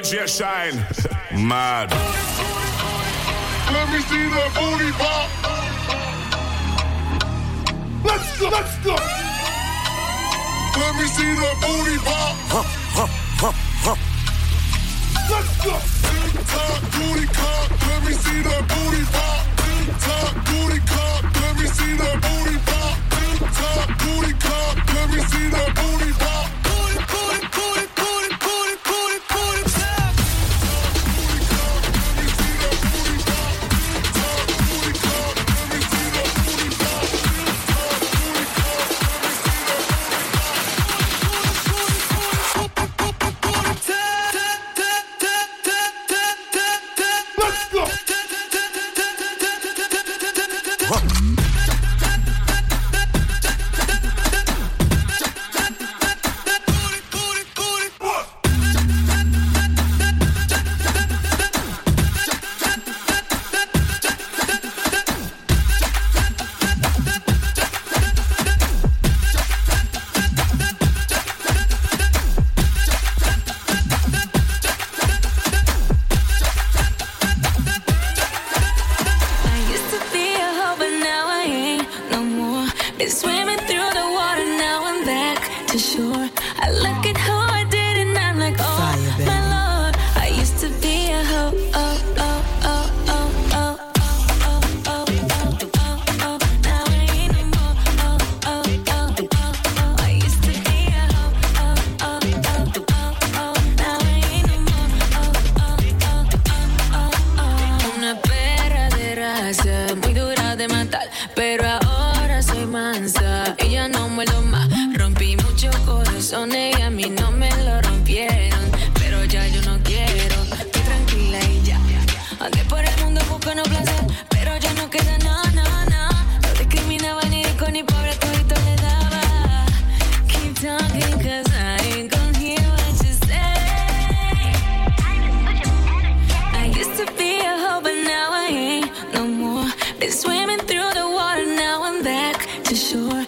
DJ Shine. Mad. Let me see that booty pop. Let's go, let's go. Let me see that booty pop. Huh, huh, huh, huh. Let's go. Top booty cock. Let me see that booty pop. Top booty cock. Let me see that booty pop. Top booty cock. Let me see that booty pop.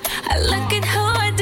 I look at who I do.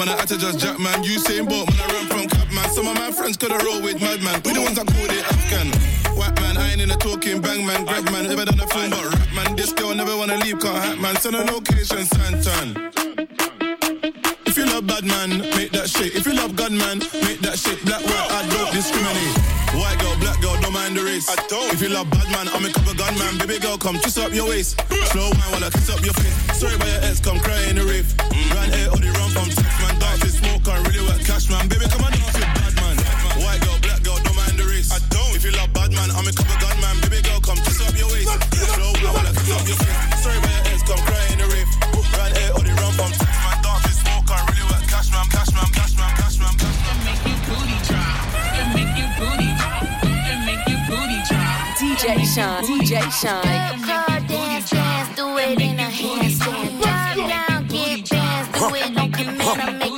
man, I had to just jack, man. You saying boat, man, I ran from cap, man. Some of my friends could have rolled with madman. We the ones that called it Afghan. White man, I ain't in a talking bang, man. Grab, man. Never done a film but rap, man. This girl never wanna leave, can't hat, man. Send a location, Santan If you love bad man, make that shit. If you love gunman, make that shit. Black, white, I don't discriminate. White girl, black girl, don't mind the race. I don't. If you love bad man, I'm a couple gunman. Baby girl, come twist up your waist. Slow wine while I kiss up your face. Sorry about your ex, come cry in the rave. Mm. Run air or the run from cash man. Baby, come on dance with bad man. White girl, black girl, don't mind the race. I don't. If you love bad man, I'm a couple gunman. Baby girl, come twist up your waist. Slow wine while I kiss up your face. Sorry about your ex, come cry in the rave. Run air or the run from sex man. Dance with smoke, can't really work cash man, cash man, cash man, cash man, cash man. Make your booty drop. Make your booty drop. Make your booty drop. DJ Shine, DJ Shine. Car dance, dance, do it in a handstand. Drive down, get bands, do it on command. I make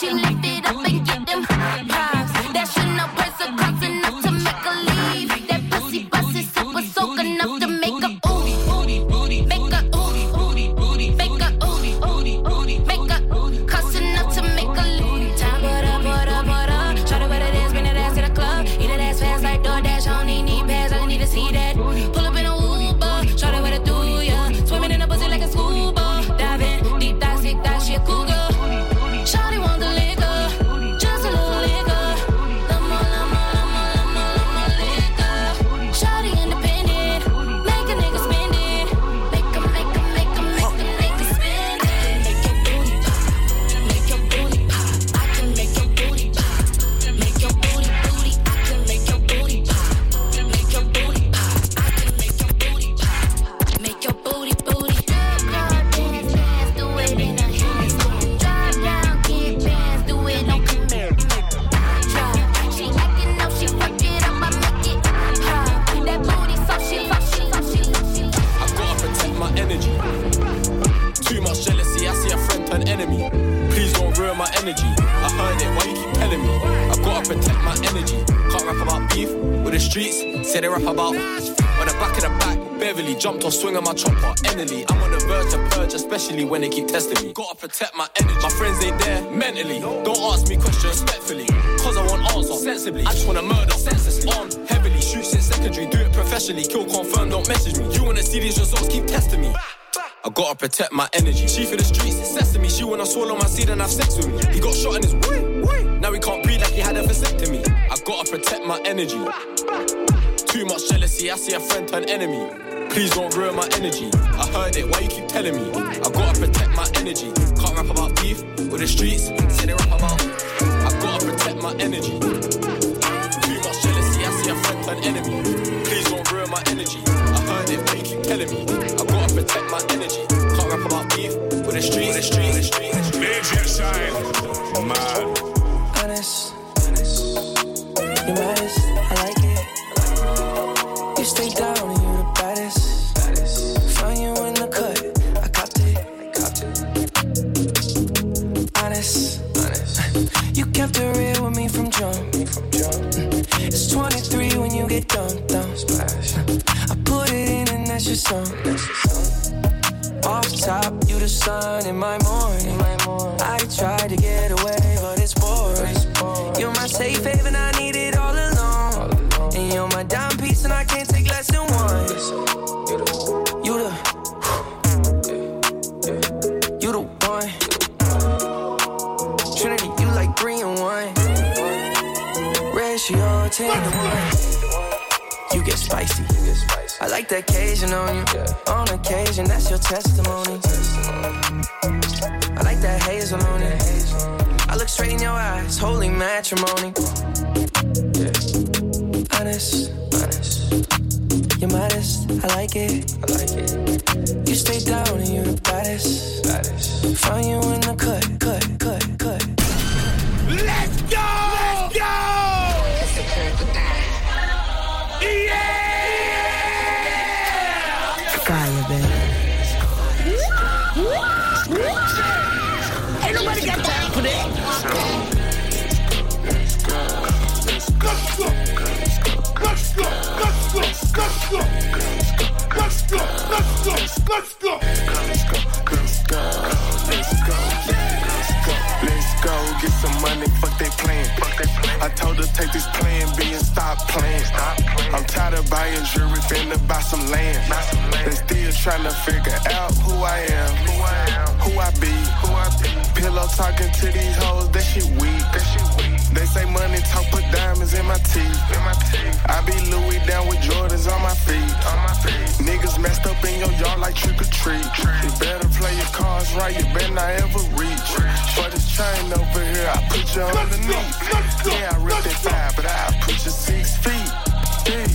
she lifted up and Off swinging my chopper. Enemy, I'm on the verge of purge, especially when they keep testing me. Gotta protect my energy. My friends ain't there mentally. Don't ask me questions respectfully, cause I want answer sensibly. I just wanna murder senselessly. On heavily, shoot since secondary, do it professionally. Kill confirm, don't message me. You wanna see these results, keep testing me. I gotta protect my energy. She for the streets, sesame. She wanna swallow my seed and have sex with me. He got shot in his way. Now he can't breathe like he had a vasectomy. I gotta protect my energy. Too much jealousy, I see a friend turn enemy. Please don't ruin my energy. I heard it, why you keep telling me? I gotta protect my energy. Can't rap about beef with the streets, say they rap about. I gotta protect my energy. Too much jealousy, I see a friend turn enemy. Please don't ruin my energy. I heard it, why you keep telling me? I gotta protect my energy. Can't rap about beef with the streets, with the streets, with the streets. DJ Shine. Mad. honest. You maddest, from jump. It's 23 when you get dumped down. I put it in and that's your song. Off top, you the sun in my morning. I tried to get away, but it's boring. You're my safe haven, I You get spicy. I like the occasion on you. On occasion, that's your testimony. I like that hazel on it. I look straight in your eyes, holy matrimony. Honest, honest. You're modest, I like it. I like it. You stay down and you the baddest. baddest. Find you in the cut, cut, cut, cut. Let's go! Let's go. Let's go. Let's go. Let's go. Let's go. Let's go. Get some money, fuck they plan. Fuck they plan. I told her take this plan B and stop playing. stop I'm tired of buying jewelry, finna buy some land. Buy some land. They still trying to figure out who I am, who I be. Who I be. Pillow talking to these hoes, that shit weak. They say money talk, put diamonds in my teeth. I be Louis down with Jordans on my feet. Niggas messed up in your yard like trick or treat. You better play your cards right, you better not ever reach. For this chain over here, I put you underneath. Yeah, I ripped that five, but I put you six feet. Hey,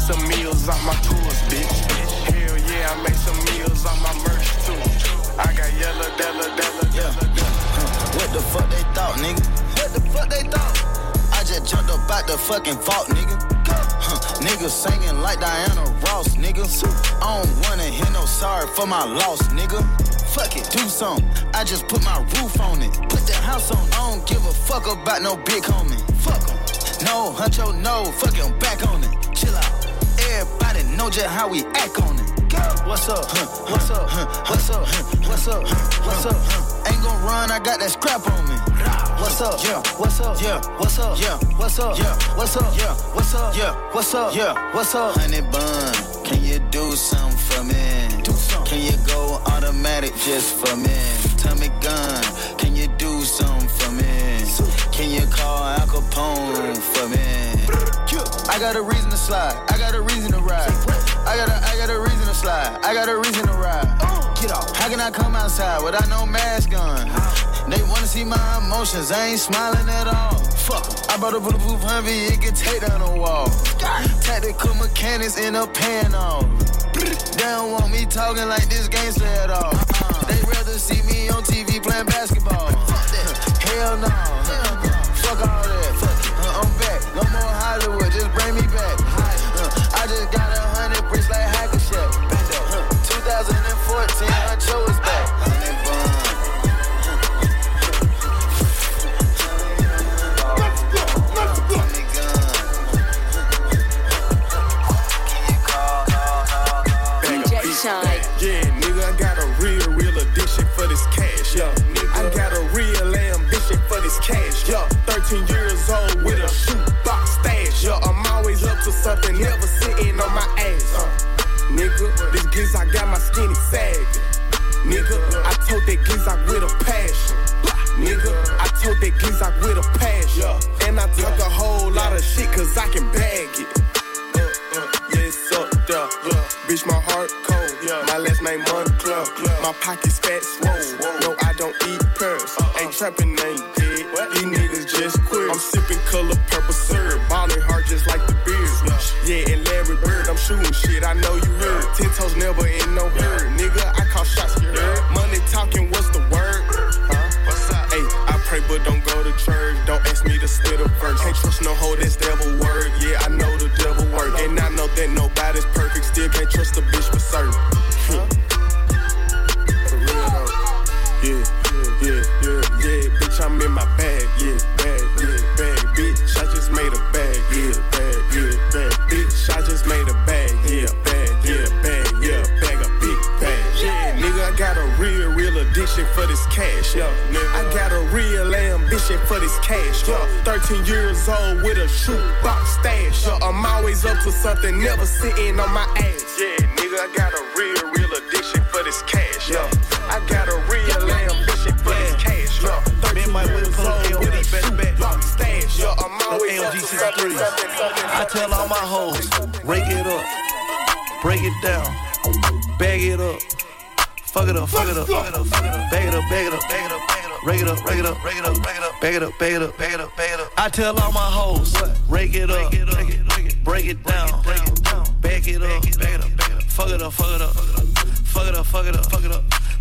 make some meals off my tours, bitch. Hell yeah, I make some meals off my merch too. I got yellow, della, della, della, della. What the fuck they thought, nigga? What the fuck they thought? I just jumped up out the fucking vault, nigga. Huh, nigga singing like Diana Ross, nigga. I don't wanna hear no sorry for my loss, nigga. Fuck it, do something. I just put my roof on it. Put the house on. I don't give a fuck about no big homie. Fuck 'em. No, huncho, no. Fuck it, I'm back on it. Chill know just how we act on it. What's up? What's up? What's up? What's up? What's up? Ain't gon' run, I got that scrap on me. What's up? Yeah. What's up? Yeah. What's up? Yeah. What's up? Yeah. What's up? Yeah. What's up? Yeah. What's up? Yeah. What's up? Honey bun, can you do something for me? Can you go automatic just for me? Tommy gun, can you do something for me? Can you call Al Capone for me? I got a reason to slide. I got a reason to ride. I got a, I got a reason to slide. I got a reason to ride. Get off. How can I come outside without no mask on? They wanna see my emotions. I ain't smiling at all. I brought a bulletproof Humvee. It can take down a wall. Tactical mechanics in a pan off. They don't want me talking like this gangster at all. They rather see me on TV playing basketball. Hell no. Fuck all that. I'm back. No more Hollywood. Just bring me purple something, never sitting on my ass. Yeah, nigga, I got a real, real addiction for this cash. Yeah, I got a real ambition for this cash. Yeah, 13 years old with a shoe box stash. Yeah, I'm always up to something, something. I tell all my hoes, rake it up, break it down, bag it up, fuck it up, fuck it up, fuck it up, fuck it up, bag it up, bag it up, bag it up, rake it up, rake it up, rake it up, rake it up, bag it up, bag it up, bag it up, bag it up. I tell all my hoes, rake it up, break it down, bag it up, bag it up, fuck it up, fuck it up, fuck it up, fuck it up, fuck it up.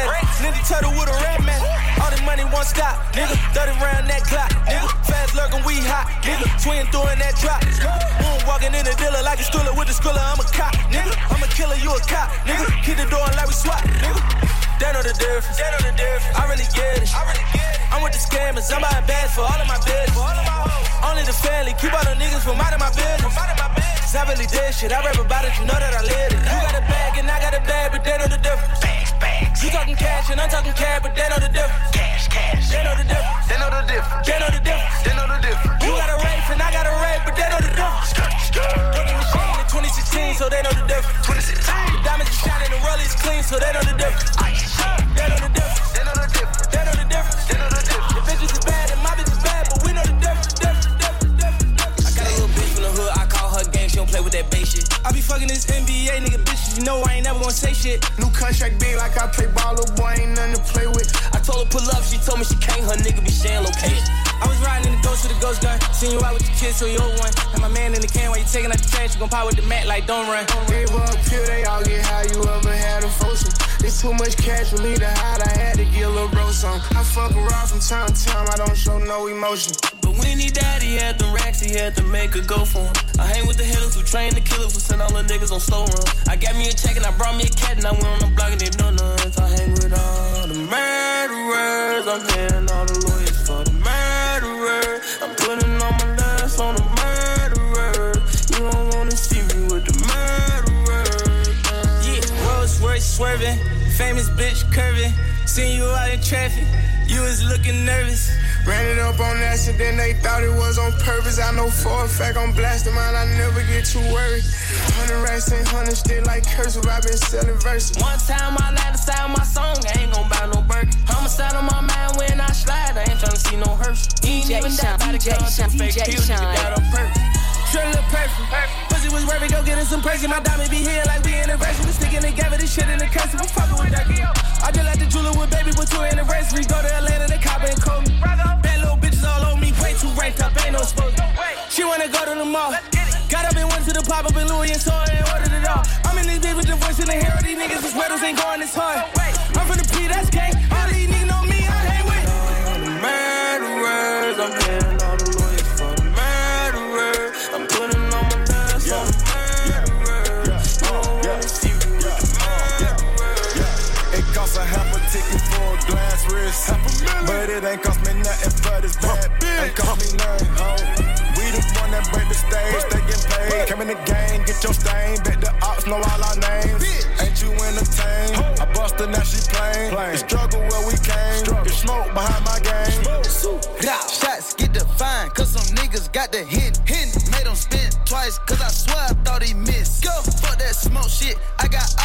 At it. Nigga turtle with a rat man. All the money won't stop. Nigga, 30 round that clock. Nigga, fast lurking, we hot. Nigga, twin throwing that drop. Moon walking in the dealer like a stroller with a stroller. I'm a cop. Nigga, I'm a killer, you a cop. Nigga, keep the door like we swap. Nigga, they know the difference. They know the difference. I really get it. I really get it. I'm with the scammers. I'm buying bags for all of my business. Only the family. Keep all the niggas from out of my business. Cause I really did shit. I rap about it. You know that I live it. You got a bag and I got a bag, but they know the difference. Bags, bags. You talking cash and I'm talking cash, but they know the difference. Cash, cash. They know the difference. They know the difference. They know the difference. They know the difference. You got a rape and I got a rape, but they know the difference. Put the machine in 2016, so they know the difference. 2016. The diamonds is shining, and the rollie is clean, so they know the difference. They know the difference. They know the difference. They know the difference. They know the difference. Contract big like I play ball, little boy ain't nothing to play with. I told her pull up, she told me she can't, her nigga be sharing location. I was riding in the ghost with a ghost gun. Seen you out with the kids, so you old one. And my man in the can while you taking out the trash, you gon' pop with the mat like don't run. Gave up here, they all get high. You ever had a foursome? It's too much cash for me to hide. I had to get a little bro some. I fuck around from time to time. I don't show no emotion. When he died, he had them racks, he had to make a go for him. I hang with the hitters who train the killers who send all the niggas on slow run. I got me a check and I brought me a cat and I went on the block and they know none. I hang with all the murderers. I'm paying all the lawyers for the murderer. I'm putting all my last on the murderer. You don't wanna see me with the murderer. Yeah, Rolls Royce swerving, famous bitch curving. Seen you out in traffic, you was looking nervous. Ran it up on accident, they thought it was on purpose. I know for a fact I'm blasting mine, I never get too worried. Hundred racks and hundred still like cursive, i been selling verses. One time I lied inside my song, I ain't gon' buy no burger. Homicide on my mind when I slide, I ain't tryna see no hearse. He ain't even that by the DJ Shine, fake DJ pills, Sure look perfect. Pussy was worth it, go get us some perky. My diamond be here like we in a anniversary. We sticking together, this shit in the curse. We fucking with that girl. I just like the jeweler with baby with two anniversary. Go to Atlanta, the cop and call me. Bad little bitches all on me, way too ranked up, ain't no supposed She wanna go to the mall. Got up and went to the pop up in Louis and saw it and ordered it all. I'm in this bitch with the voice in the hair. of These niggas, these riddles ain't going this hard. I'm from the P, that's gang. All these niggas know me, I hang with. Murderers, I'm paying glass wrist. But it ain't cost me nothing for this bad. bitch. Ain't cost me nothing, ho. We the one that break the stage, they get paid. Come in the game, get your stain. Bet the ops know all our names. Ain't you entertained? I busted, now she plain. The struggle where we came. Get smoke behind my game. Shots get defined, cause some niggas got the hint. hint. Made him spin twice, cause I swear I thought he missed. Go, fuck that smoke shit.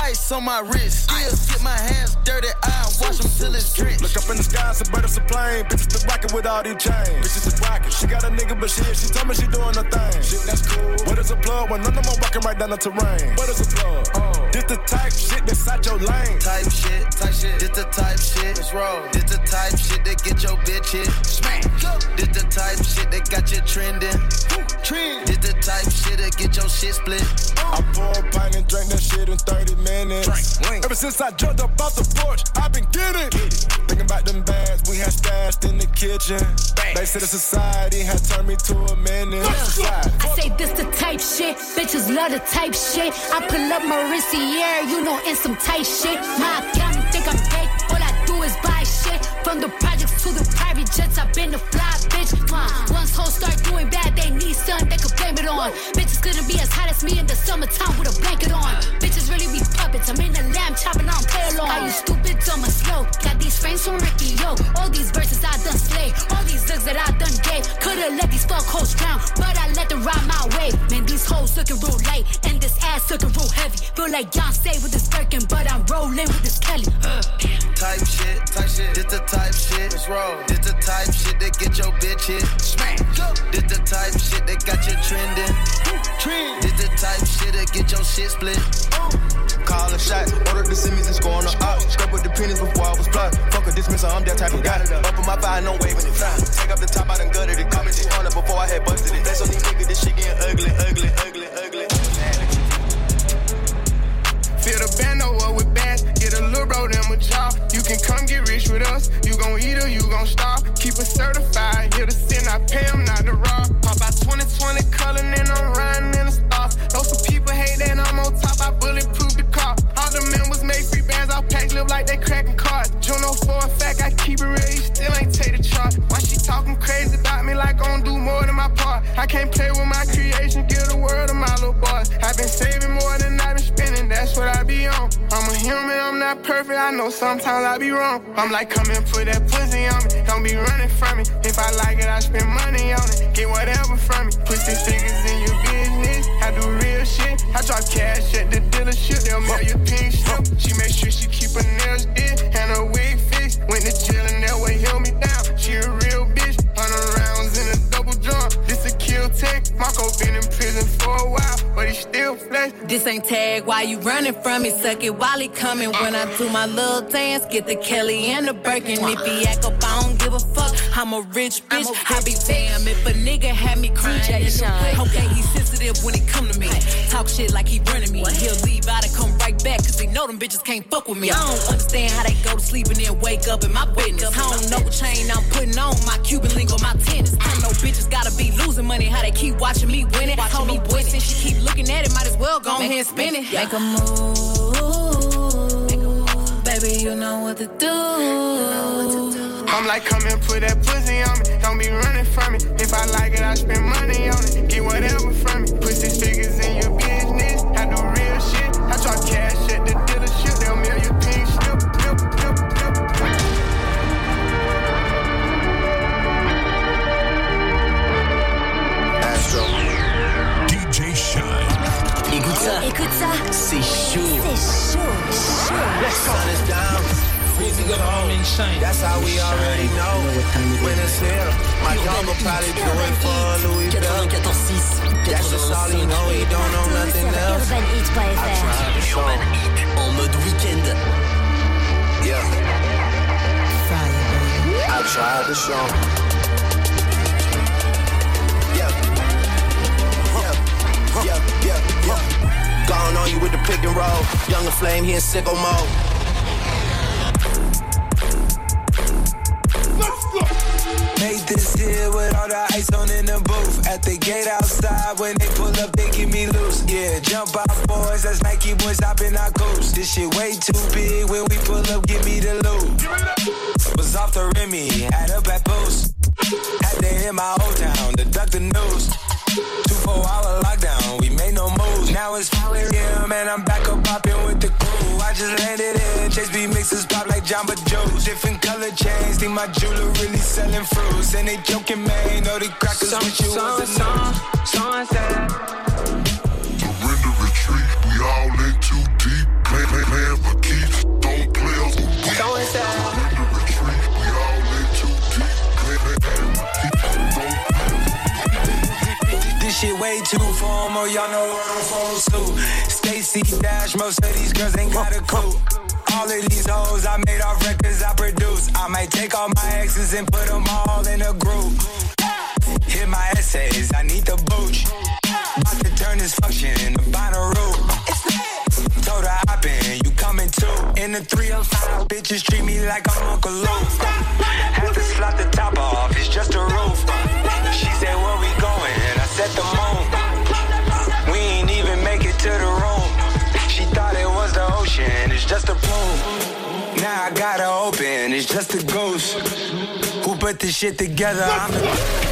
Ice on my wrist. Still get my hands dirty, I wash them till it's drenched. Look up in the sky, some bird it's a plane. Bitches the rocket with all these chains. Bitches is rockin'. She got a nigga, but shit, she told me she doing her thing. Shit, that's cool. What is a plug when none of them walking right down the terrain? What is a plug? Oh. This the type shit that's out your lane. Type shit, type shit. This the type shit. Let's roll. This the type shit that get your bitch hit. Smack. This the type shit that got you trending. Trend. This the type shit that get your shit split. I pour a pint and drink that shit in 30 minutes. Ever since I jumped up off the porch, I've been getting. Thinking about them bags we had stashed in the kitchen. They said the society had turned me to a menace. I say this the type shit, bitches love the type shit. I pull up my Mauricio, you know, in some tight shit. My accountant think I'm like Beyonce with this Birkin, but I'm rolling with this Kelly. Uh. Type shit, type shit. This the type shit. Let's roll. This the type shit that get your bitch hit. Smack. This the type shit that got you trending. Trend. This the type shit that get your shit split. Calling shots, order the Simmons and scoring on ops. Scrap with the pennies before I was plot. Fuck a dismissal, I'm that type of guy. Up on my fire, no waving it. Take I'm like, come and put that pussy on me, don't be running from me. If I like it, I spend money on it, get whatever from me. Put six figures in your business, I do real shit. I drop cash at the dealership, they'll mail you pink slip. She make sure she keep her nails This ain't tag, why you running from me? Suck it while he coming. When I do my little dance, get the Kelly and the Birkin. If he act up, I don't give a fuck. I'm a rich bitch. I be damn if a nigga had me crying. Okay, he's sensitive when he come to me. Talk shit like he running me. He'll leave out and come right back, cause he know them bitches can't fuck with me. I don't understand how they go to sleep and then wake up in my business. I don't know what chain I'm putting on, my Cuban link on my tennis. I know bitches gotta be losing money, how they keep watching me win it. Watching me win it. She keep looking at it, might as well go ahead and spin it. Make a move. Baby, you know what to do. I'm like, come and put that pussy on me. Don't be running from me. If I like it, I spend money on it. Get whatever from me. Put six figures in your business. I do real shit. I talk cash at the dealership. They'll mail you pink slip. Flip, flip, flip. Astro. DJ Shine. Écoute ça. Écoute ça. C'est chaud. C'est chaud, chaud. Sun is down. That's how we already know when it's here. My dog will probably do it for Louis Bell. 94.6. That's just all he know. He don't know nothing else. Urban Eats by I tried the show. Urban Heat en mode week-end. Yeah. I tried to show. Yeah. Yeah. Yeah. Yeah. Yeah. Gone on you with the pick and roll. Younger flame, he in sicko mode. At the gate outside, when they pull up, they give me loose. Yeah, jump out, boys. That's Nike boys hopping our coast. This shit way too big. When we pull up, give me the loot. Was off the Remy, had a back boost. Had to hit my old town to duck the news. Two four hour lockdown, we made no moves. Now it's 4 a.m. and I'm back just landed in, Chase B mixes pop like Jamba Joe's. Different color chains, think my jeweler really selling fruits. And they joking, man, know the crackers with you was a news. Surrender retreat. We all in too deep. Play, play, playing for keeps. Don't play us with. Surrender retreat. We all in too deep. Play, play, playing for keeps. Don't This shit way too formal, y'all know what I'm supposed to. Stacy Dash, most of these girls ain't got a clue. All of these hoes I made off records I produce. I might take all my exes and put them all in a group. Hit my essays, I need the booch. About to turn this function into Bonnaroo. Told her hop in, you coming too. In the 305, bitches treat me like I'm Uncle Luke. Had to slot the top off, put this shit together?